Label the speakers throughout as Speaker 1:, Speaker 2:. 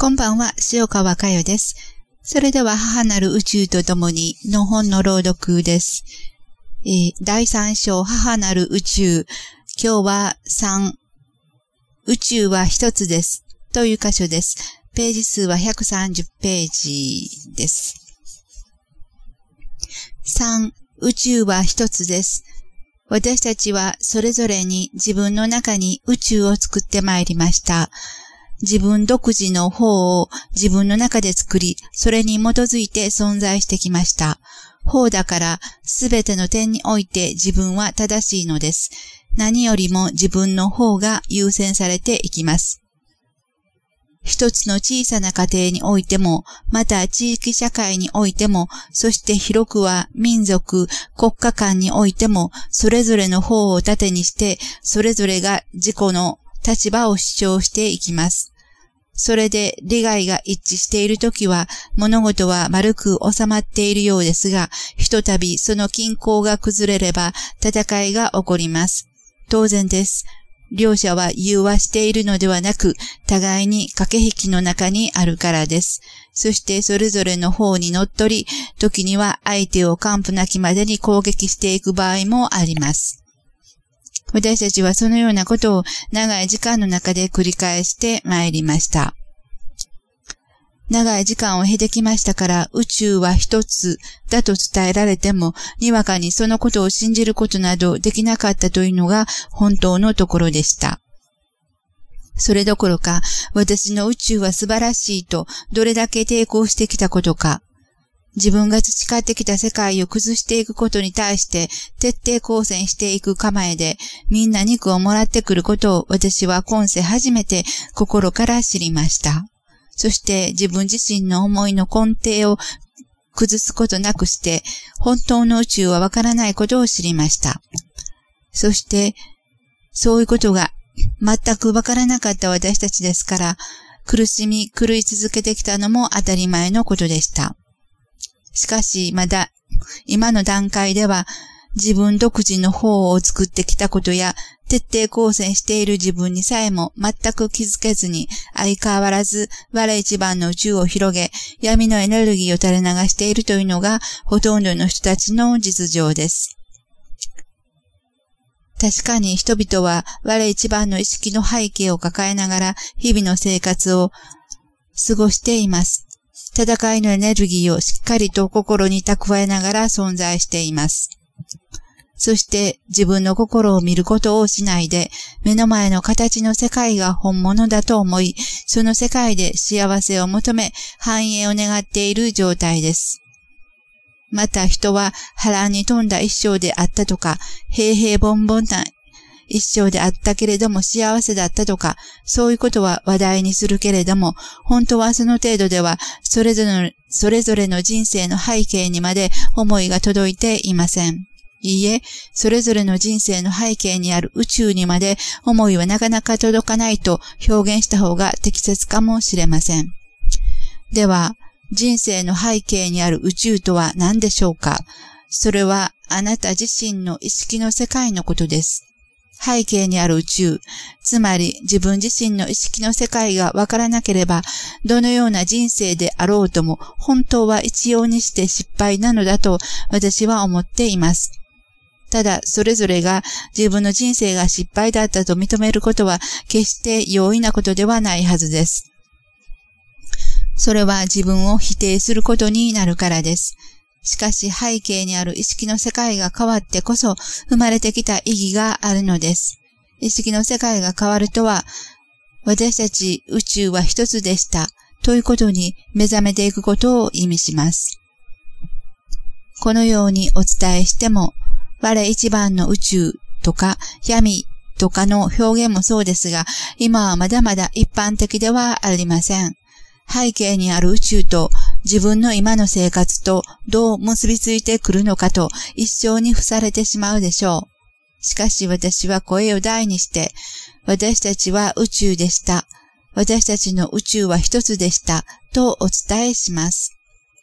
Speaker 1: こんばんは、塩川佳代です。それでは母なる宇宙と共にの本の朗読です。えー、第三章母なる宇宙。今日は3。宇宙は一つです。という箇所です。ページ数は130ページです。3. 宇宙は一つです。私たちはそれぞれに自分の中に宇宙を作ってまいりました。自分独自の法を自分の中で作り、それに基づいて存在してきました。法だからすべての点において自分は正しいのです。何よりも自分の方が優先されていきます。一つの小さな家庭においても、また地域社会においても、そして広くは民族、国家間においても、それぞれの方を盾にして、それぞれが自己の立場を主張していきます。それで利害が一致しているときは物事は丸く収まっているようですが、ひとたびその均衡が崩れれば戦いが起こります。当然です。両者は融和しているのではなく、互いに駆け引きの中にあるからです。そしてそれぞれの方に乗っ取り、時には相手を完膚なきまでに攻撃していく場合もあります。私たちはそのようなことを長い時間の中で繰り返して参りました。長い時間を経てきましたから宇宙は一つだと伝えられても、にわかにそのことを信じることなどできなかったというのが本当のところでした。それどころか、私の宇宙は素晴らしいとどれだけ抵抗してきたことか、自分が培ってきた世界を崩していくことに対して徹底抗戦していく構えでみんな肉をもらってくることを私は今世初めて心から知りました。そして自分自身の思いの根底を崩すことなくして本当の宇宙はわからないことを知りました。そしてそういうことが全くわからなかった私たちですから苦しみ狂い続けてきたのも当たり前のことでした。しかし、まだ、今の段階では、自分独自の方を作ってきたことや、徹底抗戦している自分にさえも全く気づけずに、相変わらず我一番の宇宙を広げ、闇のエネルギーを垂れ流しているというのが、ほとんどの人たちの実情です。確かに人々は我一番の意識の背景を抱えながら日々の生活を過ごしています。戦いのエネルギーをしっかりと心に蓄えながら存在しています。そして自分の心を見ることをしないで、目の前の形の世界が本物だと思い、その世界で幸せを求め、繁栄を願っている状態です。また人は波乱に富んだ一生であったとか、平々凡々な一生であったけれども幸せだったとか、そういうことは話題にするけれども、本当はその程度では、それぞれの、それぞれの人生の背景にまで思いが届いていません。いいえ、それぞれの人生の背景にある宇宙にまで思いはなかなか届かないと表現した方が適切かもしれません。では、人生の背景にある宇宙とは何でしょうか？それはあなた自身の意識の世界のことです。背景にある宇宙、つまり自分自身の意識の世界がわからなければ、どのような人生であろうとも、本当は一様にして失敗なのだと私は思っています。ただ、それぞれが自分の人生が失敗だったと認めることは決して容易なことではないはずです。それは自分を否定することになるからです。しかし背景にある意識の世界が変わってこそ生まれてきた意義があるのです。意識の世界が変わるとは、私たち宇宙は一つでしたということに目覚めていくことを意味します。このようにお伝えしても、我一番の宇宙とか闇とかの表現もそうですが、今はまだまだ一般的ではありません。背景にある宇宙と自分の今の生活とどう結びついてくるのかと一生に付されてしまうでしょう。しかし私は声を大にして、私たちは宇宙でした。私たちの宇宙は一つでした。とお伝えします。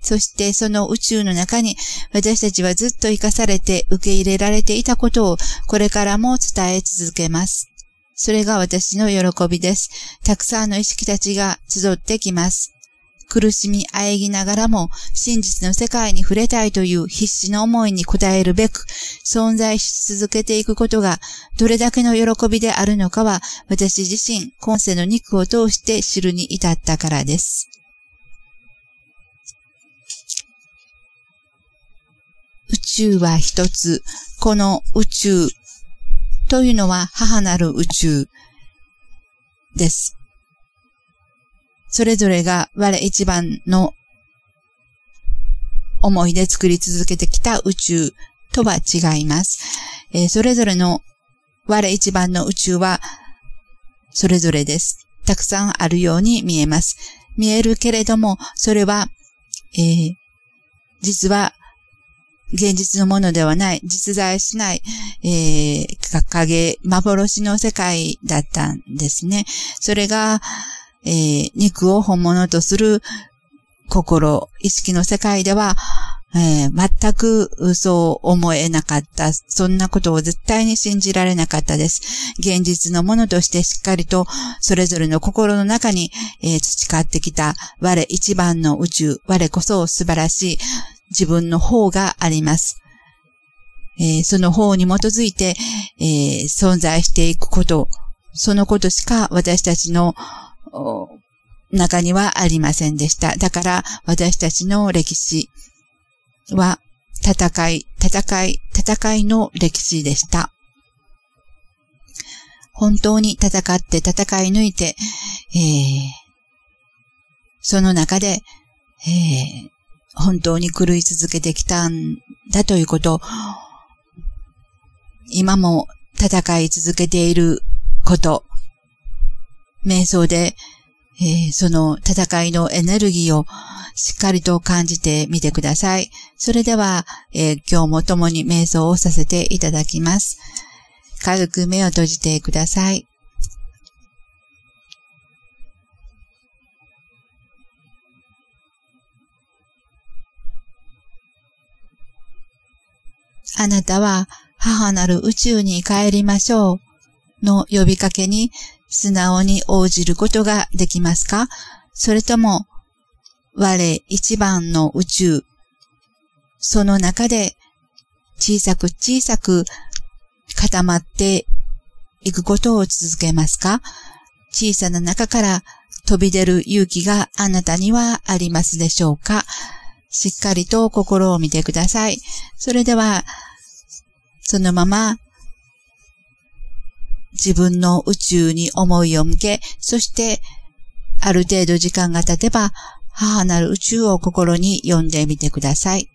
Speaker 1: そしてその宇宙の中に私たちはずっと生かされて受け入れられていたことをこれからも伝え続けます。それが私の喜びです。たくさんの意識たちが集ってきます。苦しみ、あえぎながらも、真実の世界に触れたいという必死の思いに応えるべく、存在し続けていくことが、どれだけの喜びであるのかは、私自身、今世の肉を通して知るに至ったからです。宇宙は一つ、この宇宙というのは母なる宇宙です。それぞれが我一番の思いで作り続けてきた宇宙とは違います。えー、それぞれの我一番の宇宙はそれぞれです。たくさんあるように見えます。見えるけれども、それは、えー、実は現実のものではない、実在しない、えー、影、幻の世界だったんですね。それが、えー、肉を本物とする心、意識の世界では、えー、全くそう思えなかった。そんなことを絶対に信じられなかったです。現実のものとしてしっかりとそれぞれの心の中に、えー、培ってきた我一番の宇宙、我こそ素晴らしい自分の方があります。えー、その方に基づいて、え存在していくこと、そのことしか私たちの中にはありませんでした。だから私たちの歴史は戦い、戦い、戦いの歴史でした。本当に戦って戦い抜いて、えー、その中で、えー、本当に狂い続けてきたんだということ、今も戦い続けていること、瞑想で、えー、その戦いのエネルギーをしっかりと感じてみてください。それでは、えー、今日も共に瞑想をさせていただきます。軽く目を閉じてください。あなたは母なる宇宙に帰りましょうの呼びかけに素直に応じることができますか？それとも、我一番の宇宙、その中で小さく小さく固まっていくことを続けますか？小さな中から飛び出る勇気があなたにはありますでしょうか？しっかりと心を見てください。それでは、そのまま自分の宇宙に思いを向け、そしてある程度時間が経てば、母なる宇宙を心に読んでみてください。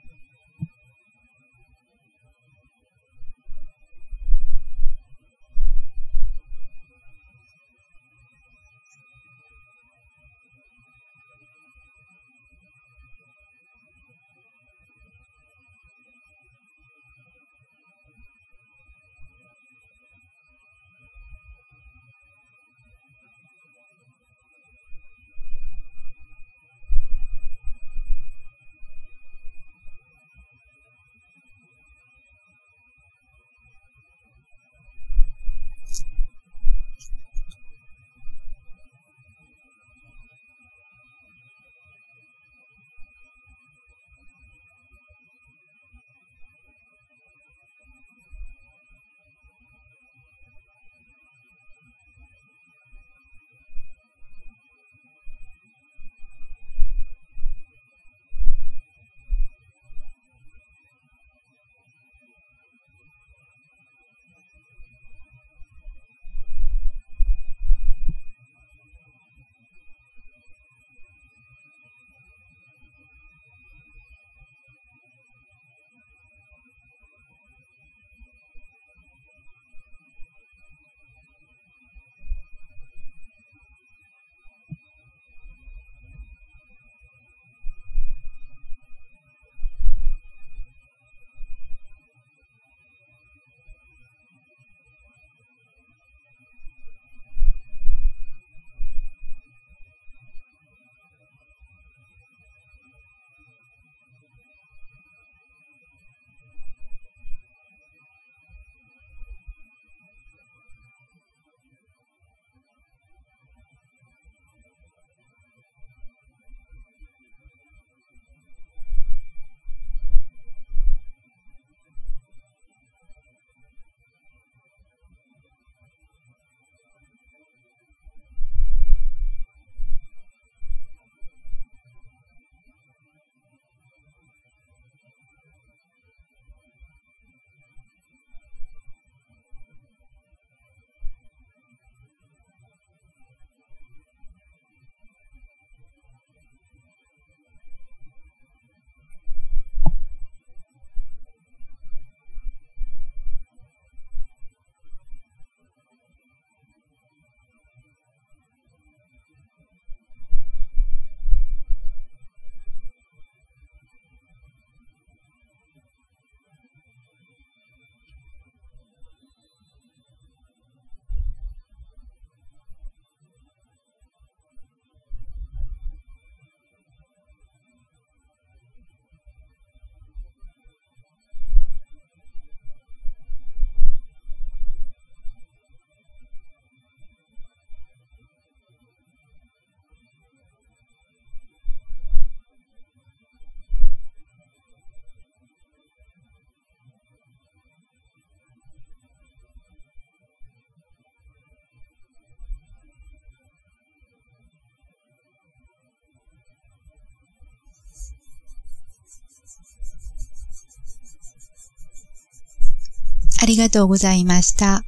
Speaker 1: ありがとうございました。